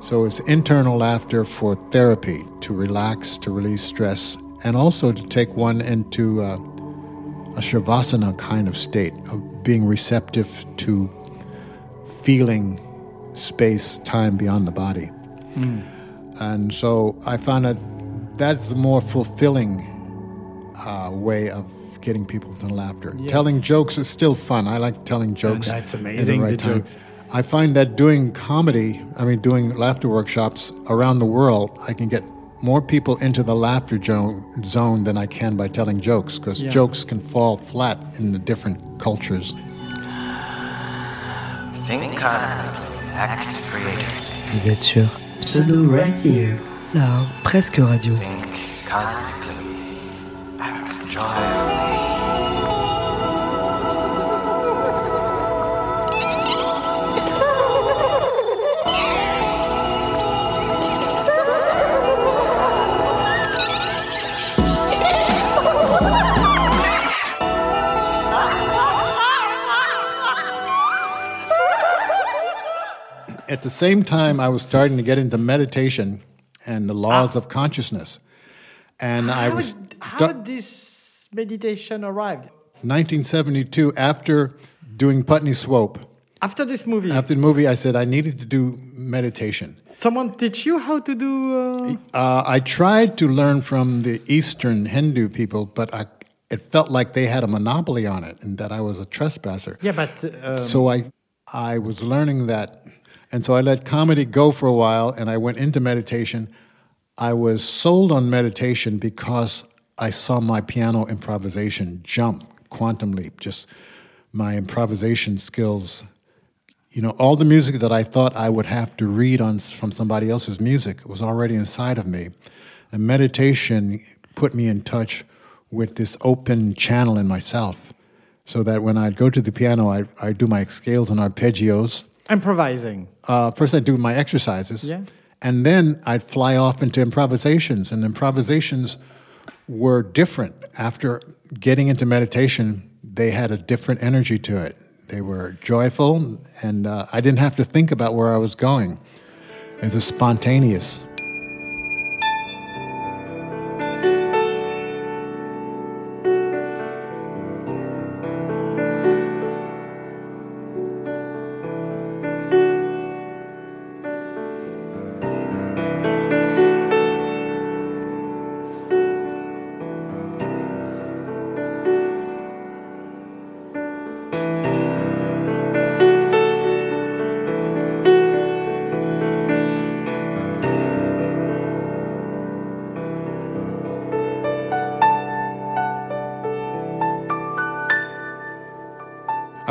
[SPEAKER 3] So it's internal laughter for therapy, to relax, to release stress, and also to take one into uh, a shavasana kind of state of being receptive to feeling space, time beyond the body. And so I found that that's a more fulfilling uh, way of getting people to laughter. Telling jokes is still fun. I like telling jokes.
[SPEAKER 1] that's
[SPEAKER 3] in
[SPEAKER 1] amazing,
[SPEAKER 3] right
[SPEAKER 1] the jokes.
[SPEAKER 3] I find that doing comedy, I mean, doing laughter workshops around the world, I can get more people into the laughter zone, zone than I can by telling jokes, because
[SPEAKER 1] Yeah.
[SPEAKER 3] jokes can fall flat in the different cultures.
[SPEAKER 9] Think cosmically, act creatively.
[SPEAKER 10] Vous êtes sur
[SPEAKER 7] Pseudo Radio.
[SPEAKER 10] la presque radio.
[SPEAKER 9] Think cosmically, act joyfully.
[SPEAKER 3] At the same time, I was starting to get into meditation and the laws of consciousness. And I was
[SPEAKER 1] how
[SPEAKER 3] du-
[SPEAKER 1] this meditation arrived?
[SPEAKER 3] 1972 after doing Putney Swope.
[SPEAKER 1] After this movie,
[SPEAKER 3] After the movie, I said I needed to do meditation.
[SPEAKER 1] someone teach you how to do. Uh,
[SPEAKER 3] Uh, I tried to learn from the Eastern Hindu people, but I, it felt like they had a monopoly on it and that I was a trespasser.
[SPEAKER 1] yeah, but um,
[SPEAKER 3] so I, I was learning that, and so I let comedy go for a while, and I went into meditation. I was sold on meditation because I saw my piano improvisation jump, quantum leap, just my improvisation skills. You know, all the music that I thought I would have to read on from somebody else's music was already inside of me. And meditation put me in touch with this open channel in myself so that when I'd go to the piano, I, I'd do my scales and arpeggios.
[SPEAKER 1] Improvising.
[SPEAKER 3] Uh, first, I'd do my exercises.
[SPEAKER 1] Yeah.
[SPEAKER 3] And then I'd fly off into improvisations. And improvisations were different. After getting into meditation, they had a different energy to it. They were joyful, and uh, I didn't have to think about where I was going. It was spontaneous.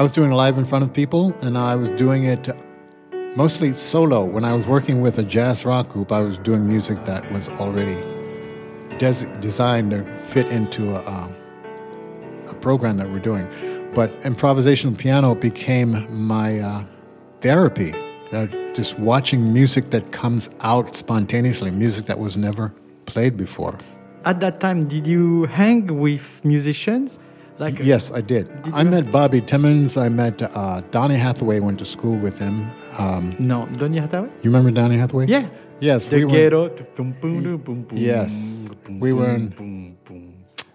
[SPEAKER 3] I was doing live in front of people, and I was doing it mostly solo. When I was working with a jazz rock group, I was doing music that was already des- designed to fit into a, um, a program that we're doing. But improvisational piano became my uh, therapy. Uh, just watching music that comes out spontaneously, music that was never played before.
[SPEAKER 1] At that time, did you hang with musicians? Like
[SPEAKER 3] Yes, I did. I met Bobby Timmons. I met uh, Donny Hathaway. Went to school with him. Um,
[SPEAKER 1] no, Donny Hathaway.
[SPEAKER 3] you remember Donny Hathaway?
[SPEAKER 1] Yeah.
[SPEAKER 3] Yes,
[SPEAKER 1] The
[SPEAKER 3] we were.
[SPEAKER 1] ghetto. boom,
[SPEAKER 3] Yes, we were in-.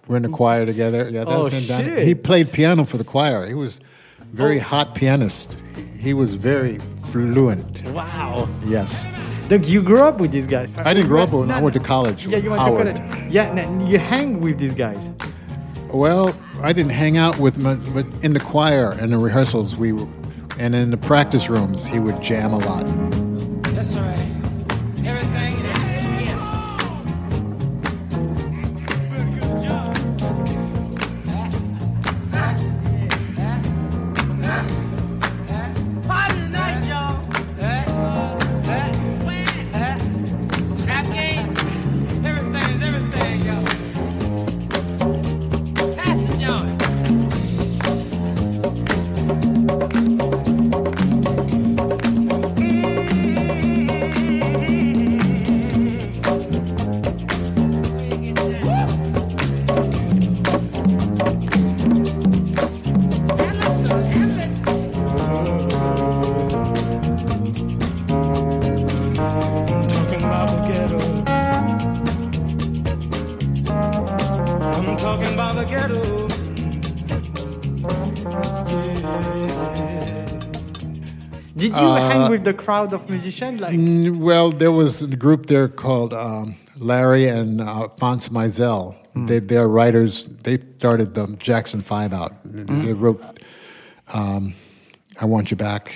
[SPEAKER 3] We're in the choir together. Yeah,
[SPEAKER 1] Oh, shit.
[SPEAKER 3] He played piano for the choir. He was very
[SPEAKER 1] Oh.
[SPEAKER 3] hot pianist. He was very fluent.
[SPEAKER 1] Wow.
[SPEAKER 3] Yes.
[SPEAKER 1] Look, you grew up with these guys.
[SPEAKER 3] I didn't grow up with.
[SPEAKER 1] No,
[SPEAKER 3] I went to college.
[SPEAKER 1] Yeah, you went
[SPEAKER 3] Howard.
[SPEAKER 1] to college. Yeah, you hang with these guys.
[SPEAKER 3] Well, I didn't hang out with him, but in the choir and the rehearsals, we, and in the practice rooms, he would jam a lot.
[SPEAKER 11] That's all right.
[SPEAKER 1] Crowd of musicians? Like,
[SPEAKER 3] Mm, Well, there was a group there called um, Larry and uh, Fonce Mizell. They, they're writers. They started the Jackson Five out. They wrote um, "I Want You Back."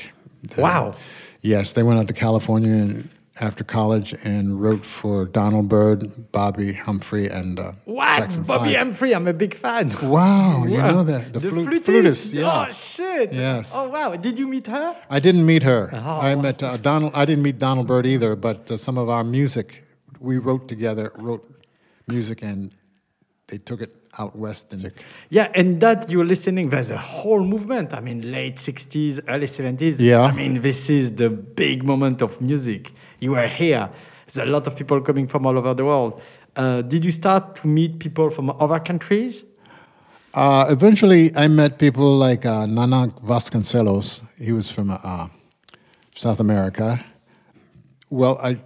[SPEAKER 1] Wow.
[SPEAKER 3] Yes, they went out to California and, after college and wrote for Donald Byrd, Bobbi Humphrey, and uh,
[SPEAKER 1] what?
[SPEAKER 3] Jackson
[SPEAKER 1] Bobby
[SPEAKER 3] Five.
[SPEAKER 1] Humphrey, I'm a big fan.
[SPEAKER 3] Wow, you know that the,
[SPEAKER 1] The
[SPEAKER 3] flute,
[SPEAKER 1] flutist.
[SPEAKER 3] flutist. Yeah.
[SPEAKER 1] Oh shit.
[SPEAKER 3] Yes.
[SPEAKER 1] Oh wow. Did you meet her?
[SPEAKER 3] I didn't meet her.
[SPEAKER 1] Oh.
[SPEAKER 3] I met uh, Donald. I didn't meet Donald Byrd either, but uh, some of our music we wrote together, wrote music, and they took it out west. And
[SPEAKER 1] Yeah, and that you're listening, there's a whole movement. I mean, late 60s, early 70s.
[SPEAKER 3] Yeah.
[SPEAKER 1] I mean, this is the big moment of music. You are here. There's a lot of people coming from all over the world. Uh, did you start to meet people from other countries?
[SPEAKER 3] uh, eventually, I met people like uh, Nana Vasconcelos. He was from uh, South America. Well, I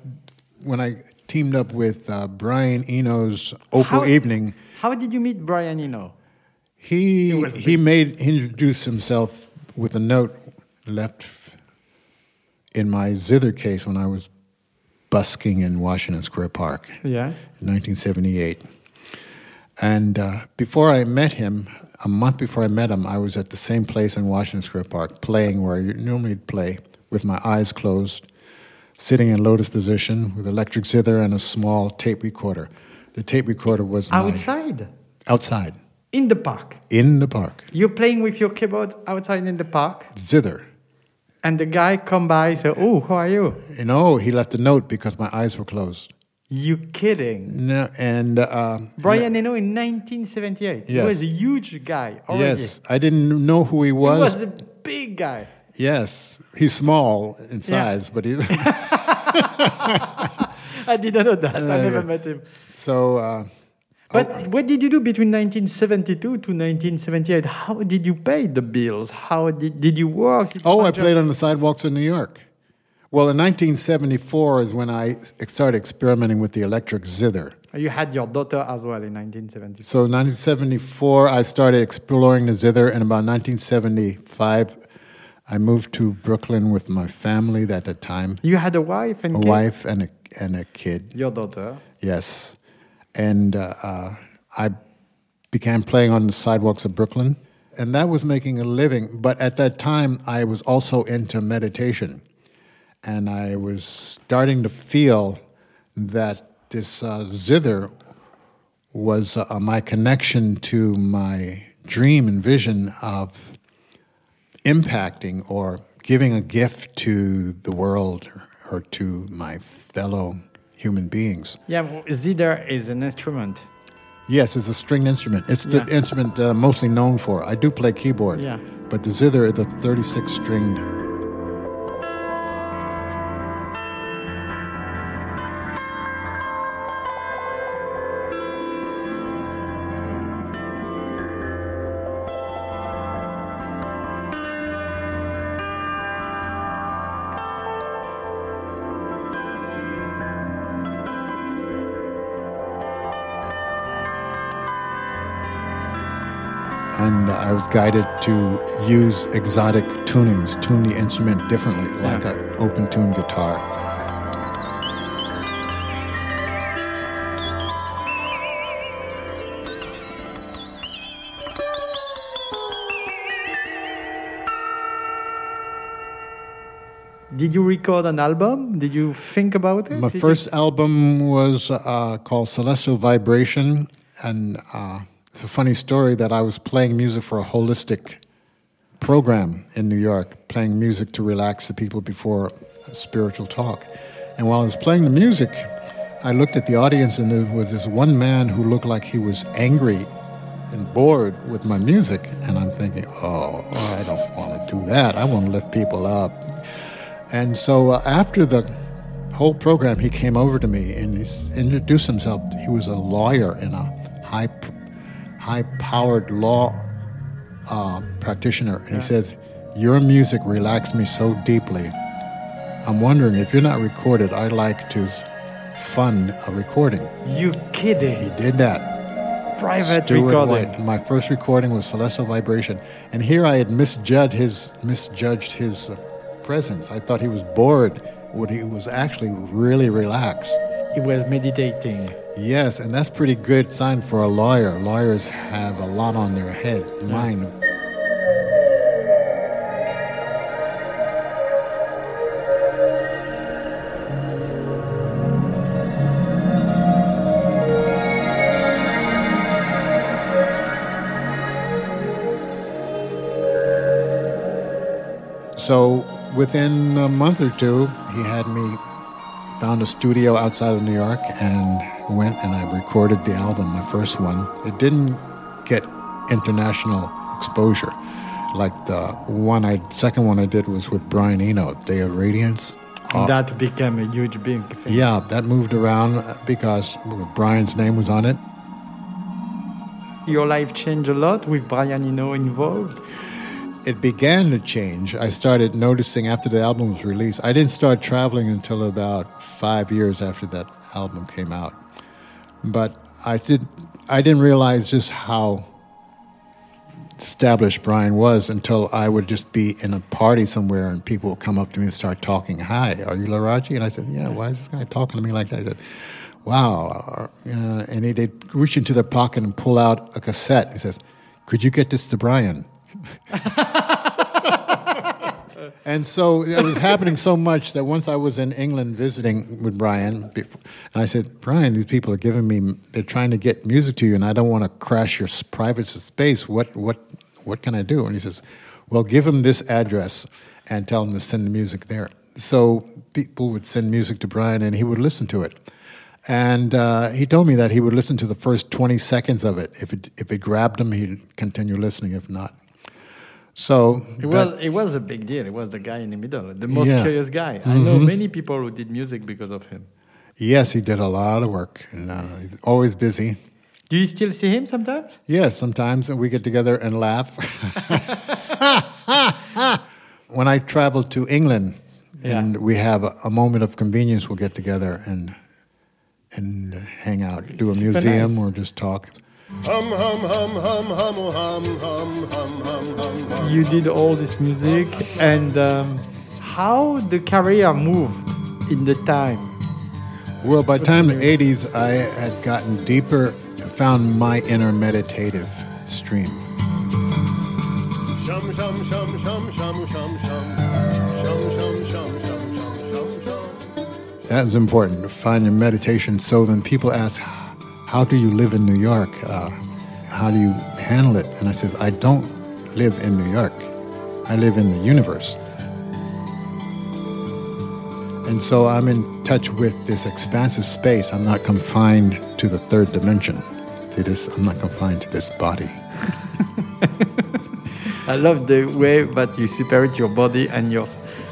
[SPEAKER 3] when I teamed up with uh, Brian Eno's Opal
[SPEAKER 1] How-
[SPEAKER 3] Evening,
[SPEAKER 1] How did you meet Brian Eno?
[SPEAKER 3] he
[SPEAKER 1] was
[SPEAKER 3] he made he introduced himself with a note left in my zither case when I was busking in Washington Square Park.
[SPEAKER 1] Yeah.
[SPEAKER 3] in 1978. And uh, before I met him, a month before I met him, I was at the same place in Washington Square Park playing where you normally play with my eyes closed, sitting in lotus position with electric zither and a small tape recorder. The tape recorder was
[SPEAKER 1] Outside,
[SPEAKER 3] outside
[SPEAKER 1] in the park.
[SPEAKER 3] in the park.
[SPEAKER 1] You're playing with your keyboard outside in the park,
[SPEAKER 3] Zither.
[SPEAKER 1] And the guy come by say, "Oh, who are you?"
[SPEAKER 3] You know, he left a note because my eyes were closed.
[SPEAKER 1] You kidding?
[SPEAKER 3] No, and uh,
[SPEAKER 1] Brian Eno in 1978. He was a huge guy already.
[SPEAKER 3] yes, I didn't know who he was.
[SPEAKER 1] He
[SPEAKER 3] was.
[SPEAKER 1] a big guy.
[SPEAKER 3] Yes, he's small in
[SPEAKER 1] Yeah.
[SPEAKER 3] size, but he.
[SPEAKER 1] I didn't know that. I never
[SPEAKER 3] yeah.
[SPEAKER 1] met him.
[SPEAKER 3] so, uh,
[SPEAKER 1] But oh. what did you do between 1972 to 1978? How did you pay the bills? How did, did you work? Oh, did you
[SPEAKER 3] oh, I played on the sidewalks in New York. Well, in 1974 is when I started experimenting with the electric zither.
[SPEAKER 1] You had your daughter as well in 1974.
[SPEAKER 3] So, in 1974, I started exploring the zither, and about 1975, I moved to Brooklyn with my family at the time.
[SPEAKER 1] You had a wife and
[SPEAKER 3] a
[SPEAKER 1] kid?
[SPEAKER 3] wife and a and a kid.
[SPEAKER 1] Your daughter.
[SPEAKER 3] Yes, and uh, uh, I began playing on the sidewalks of Brooklyn, and that was making a living. But at that time, I was also into meditation, and I was starting to feel that this uh, zither was uh, my connection to my dream and vision of impacting or giving a gift to the world or to my fellow human beings.
[SPEAKER 1] Yeah, well, zither is an instrument.
[SPEAKER 3] Yes, it's a stringed instrument. It's the
[SPEAKER 1] Yeah.
[SPEAKER 3] instrument I'm mostly known for. I do play keyboard,
[SPEAKER 1] Yeah.
[SPEAKER 3] but the zither is a 36 stringed. Was guided to use exotic tunings, tune the instrument differently, like an open tune guitar.
[SPEAKER 1] Did you record an album? Did you think about it?
[SPEAKER 3] My
[SPEAKER 1] Did you-
[SPEAKER 3] first album was uh, called Celestial Vibration, and uh, it's a funny story that I was playing music for a holistic program in New York, playing music to relax the people before a spiritual talk. And while I was playing the music, I looked at the audience, and there was this one man who looked like he was angry and bored with my music. And I'm thinking, oh, I don't want to do that. I want to lift people up. And so uh, after the whole program, he came over to me and he introduced himself. He was a lawyer in a high, p- high-powered law uh, practitioner, and he said, "Your music relaxed me so deeply. I'm wondering if you're not recorded. I'd like to fund a recording."
[SPEAKER 1] You kidding?
[SPEAKER 3] He did that.
[SPEAKER 1] Private
[SPEAKER 3] Stuart
[SPEAKER 1] recording.
[SPEAKER 3] White. My first recording was Celestial Vibration, and here I had misjudged his misjudged his uh, presence. I thought he was bored, when he was actually really relaxed.
[SPEAKER 1] He was meditating.
[SPEAKER 3] Yes, and that's pretty good sign for a lawyer. Lawyers have a lot on their head, mind. So within a month or two, he had me found a studio outside of New York and went and I recorded the album, my first one. It didn't get international exposure. Like the one I second one I did was with Brian Eno, Day of Radiance. Oh,
[SPEAKER 1] That became a huge big thing.
[SPEAKER 3] yeah, that moved around because Brian's name was on it.
[SPEAKER 1] Your life changed a lot with Brian Eno involved.
[SPEAKER 3] It began to change. I started noticing after the album was released. I didn't start traveling until about five years after that album came out. But I did. I didn't realize just how established Brian was until I would just be in a party somewhere and people would come up to me and start talking. Hi, are you Laraaji? And I said, Yeah. Why is this guy talking to me like that? I said, Wow. Uh, and he, they'd reach into their pocket and pull out a cassette. He says, Could you get this to Brian? And so it was happening so much that once I was in England visiting with Brian, before, and I said, Brian, these people are giving me, they're trying to get music to you, and I don't want to crash your private space. What, what, what can I do? And he says, Well, give him this address and tell him to send the music there. So people would send music to Brian, and he would listen to it. And uh, he told me that he would listen to the first 20 seconds of it. If it, if it grabbed him, he'd continue listening. If not, so
[SPEAKER 1] It
[SPEAKER 3] that-
[SPEAKER 1] was it was a big deal. It was the guy in the middle, the most
[SPEAKER 3] Yeah.
[SPEAKER 1] curious guy. I know
[SPEAKER 3] Mhm.
[SPEAKER 1] many people who did music because of him.
[SPEAKER 3] yes, he did a lot of work, and uh, always busy.
[SPEAKER 1] Do you still see him sometimes?
[SPEAKER 3] Yes, sometimes we get together and laugh. when I travel to England and we have a, a moment of convenience, we'll get together and and hang out, do a museum
[SPEAKER 1] nice.
[SPEAKER 3] or just talk.
[SPEAKER 12] Hum hum hum hum hum hum hum hum hum hum hum.
[SPEAKER 1] You did all this music, and um, how the career moved in the time.
[SPEAKER 3] Well, by the time the 80s, I had gotten deeper, found my inner meditative stream.
[SPEAKER 12] Shum shum shum shum shum shum shum. Shum shum shum shum shum shum shum.
[SPEAKER 3] That is important to find your meditation. So then people ask, How do you live in New York? Uh, how do you handle it? And I says, I don't live in New York, I live in the universe. And so I'm in touch with this expansive space. I'm not confined to the third dimension. To this, I'm not confined to this body.
[SPEAKER 1] I love the way that you separate your body and your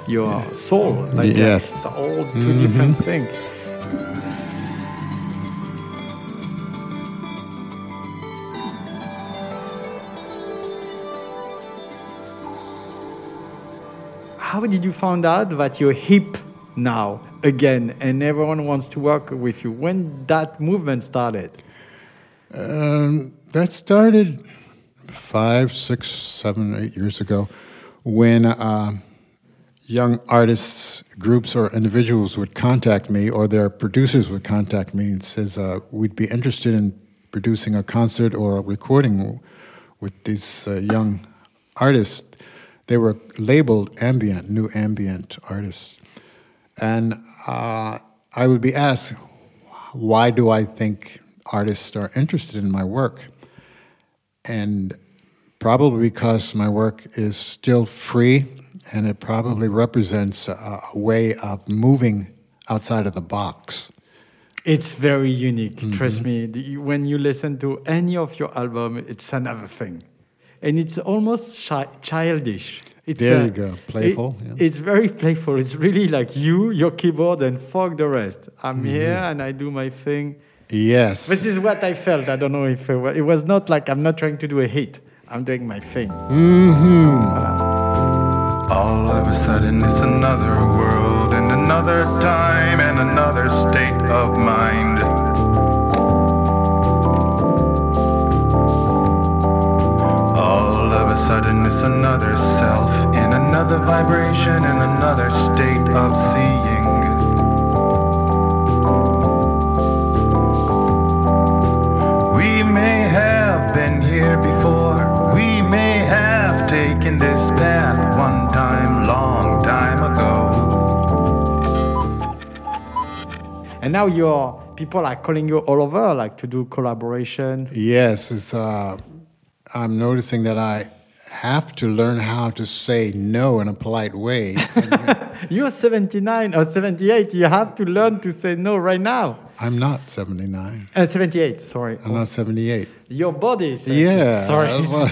[SPEAKER 1] your soul. Like.
[SPEAKER 3] Yes.
[SPEAKER 1] it's all 2
[SPEAKER 3] Mhm.
[SPEAKER 1] different things. How did you find out that you're hip now again and everyone wants to work with you? When that movement started?
[SPEAKER 3] Um, that started five, six, seven, eight years ago when uh, young artists, groups, or individuals would contact me, or their producers would contact me and says, uh, "We'd be interested in producing a concert or a recording with these uh, young artists." They were labeled ambient, new ambient artists, and uh, I would be asked, "Why do I think artists are interested in my work?" And probably because my work is still free and it probably represents a, a way of moving outside of the box.
[SPEAKER 1] It's very unique. Trust
[SPEAKER 3] Mhm.
[SPEAKER 1] me. The- When you listen to any of your album, it's another thing, and it's almost chi- childish. It's
[SPEAKER 3] There
[SPEAKER 1] uh,
[SPEAKER 3] you go. Playful,
[SPEAKER 1] it-
[SPEAKER 3] yeah.
[SPEAKER 1] It's very playful. It's really like you, your keyboard, and fuck the rest. I'm
[SPEAKER 3] Mhm.
[SPEAKER 1] here and I do my thing.
[SPEAKER 3] Yes.
[SPEAKER 1] This is what I felt. I don't know if it was, it was not like I'm not trying to do a hit. I'm doing my thing.
[SPEAKER 3] Mm-hmm.
[SPEAKER 13] All of a sudden, it's another world and another time and another state of mind. Sudden, it's another self in another vibration in another state of seeing. We may have been here before. We may have taken this path one time, long time ago.
[SPEAKER 1] And now your people are calling you all over, like to do collaboration.
[SPEAKER 3] Yes, it's, uh, I'm noticing that I have to learn how to say no in a polite way.
[SPEAKER 1] You're 79 or 78. You have to learn to say no right now.
[SPEAKER 3] I'm not 79.
[SPEAKER 1] Uh, 78, sorry.
[SPEAKER 3] I'm not 78.
[SPEAKER 1] Your body is.
[SPEAKER 3] Yeah.
[SPEAKER 1] Sorry.
[SPEAKER 3] well-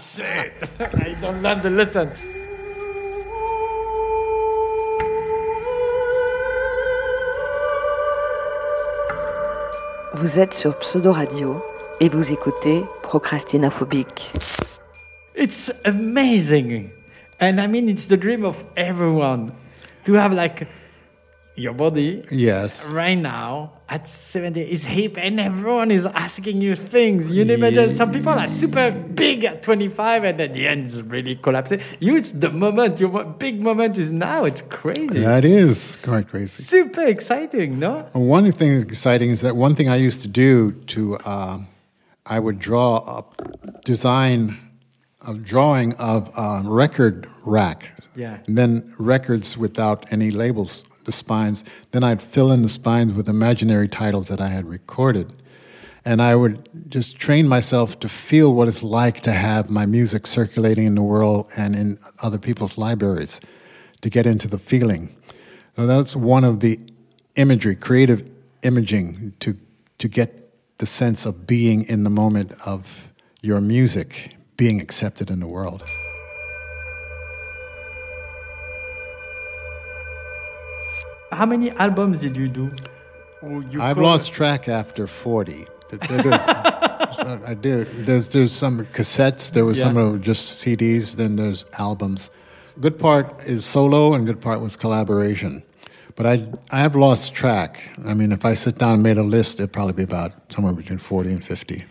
[SPEAKER 1] Shit. I don't learn the lesson.
[SPEAKER 10] Vous êtes sur Pseudo Radio
[SPEAKER 14] et vous écoutez Procrastinophobique.
[SPEAKER 1] It's amazing. And I mean, it's the dream of everyone to have like your body
[SPEAKER 3] Yes.
[SPEAKER 1] right now at 70 is hip and everyone is asking you things. You imagine some people are super big at 25 and at the end it's really collapsing. You, it's the moment. Your big moment is now. It's crazy.
[SPEAKER 3] That is quite crazy.
[SPEAKER 1] Super exciting, no?
[SPEAKER 3] One thing that's exciting is that one thing I used to do to, uh, I would draw a design, a drawing of a record rack.
[SPEAKER 1] Yeah.
[SPEAKER 3] And then records without any labels, the spines. Then I'd fill in the spines with imaginary titles that I had recorded. And I would just train myself to feel what it's like to have my music circulating in the world and in other people's libraries, to get into the feeling. So that's one of the imagery, creative imaging, to, to get the sense of being in the moment of your music being accepted in the world.
[SPEAKER 1] How many albums did you do? You
[SPEAKER 3] I've lost track after 40. Th- th- there's- I did. There's there's some cassettes. There was some of just CDs. Then there's albums. Good part is solo, and good part was collaboration. But I I have lost track. I mean, if I sit down and made a list, it'd probably be about somewhere between 40 and 50.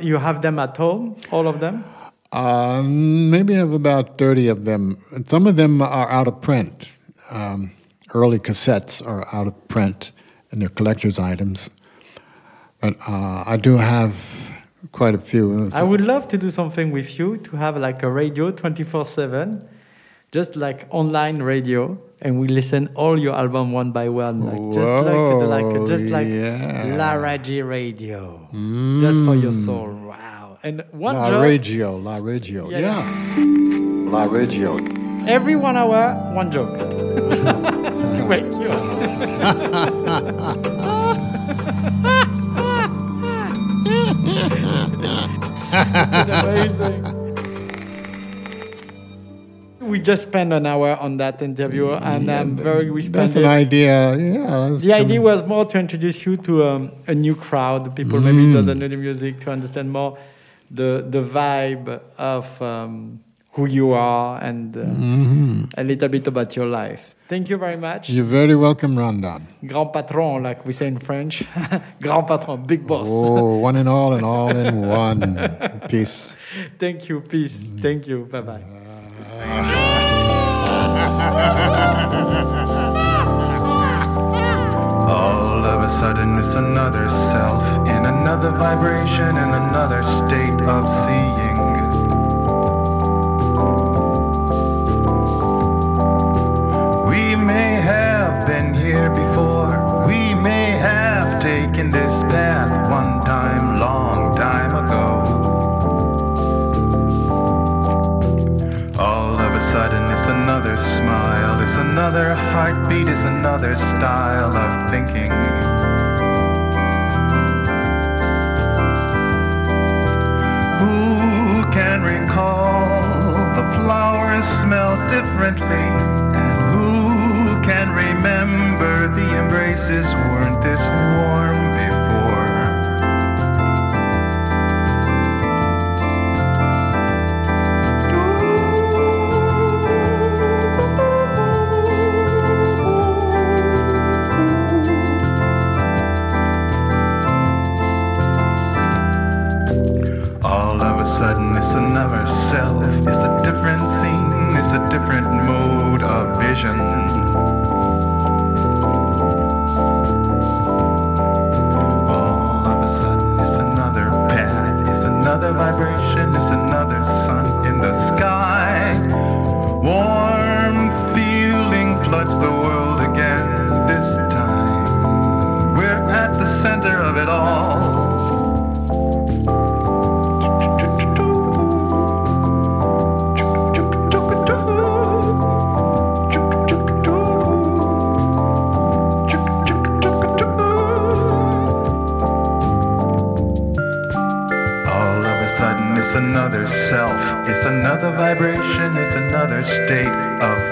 [SPEAKER 1] You have them at home, all of them?
[SPEAKER 3] Um, maybe I have about 30 of them. And Some of them are out of print. Um, early cassettes are out of print and they're collector's items. But uh, I do have quite a few.
[SPEAKER 1] I would love to do something with you to have like a radio 24 7, just like online radio, and we listen all your album one by one, like just like like just like
[SPEAKER 3] yeah.
[SPEAKER 1] Radio, just for your soul. Wow! And one
[SPEAKER 3] Laraaji, La Reggio,
[SPEAKER 1] Yeah,
[SPEAKER 3] yeah. Laraaji.
[SPEAKER 1] every one hour, one joke wake you up. amazing. We just spent an hour on that interview, and I'm very we spent
[SPEAKER 3] That's an idea. Yeah.
[SPEAKER 1] The idea was more to introduce you to um, a new crowd, people
[SPEAKER 3] Mm.
[SPEAKER 1] maybe doesn't know the music, to understand more the the vibe of um, who you are and uh,
[SPEAKER 3] Mhm.
[SPEAKER 1] a little bit about your life. Thank you very much.
[SPEAKER 3] You're very welcome, Ramdane.
[SPEAKER 1] Grand patron, like we say in French. Grand patron, big boss.
[SPEAKER 3] Oh, one and all and all in one. Peace.
[SPEAKER 1] Thank you, peace. Thank you. Bye bye.
[SPEAKER 13] All of a sudden, it's another self in another vibration, in another state of seeing. We may have been here before, another heartbeat, is another style of thinking. Who can recall the flowers smell differently? And who can remember the embraces weren't this warm different scene. It's a different mode of vision. All of a sudden, it's another path. It's another vibration. State of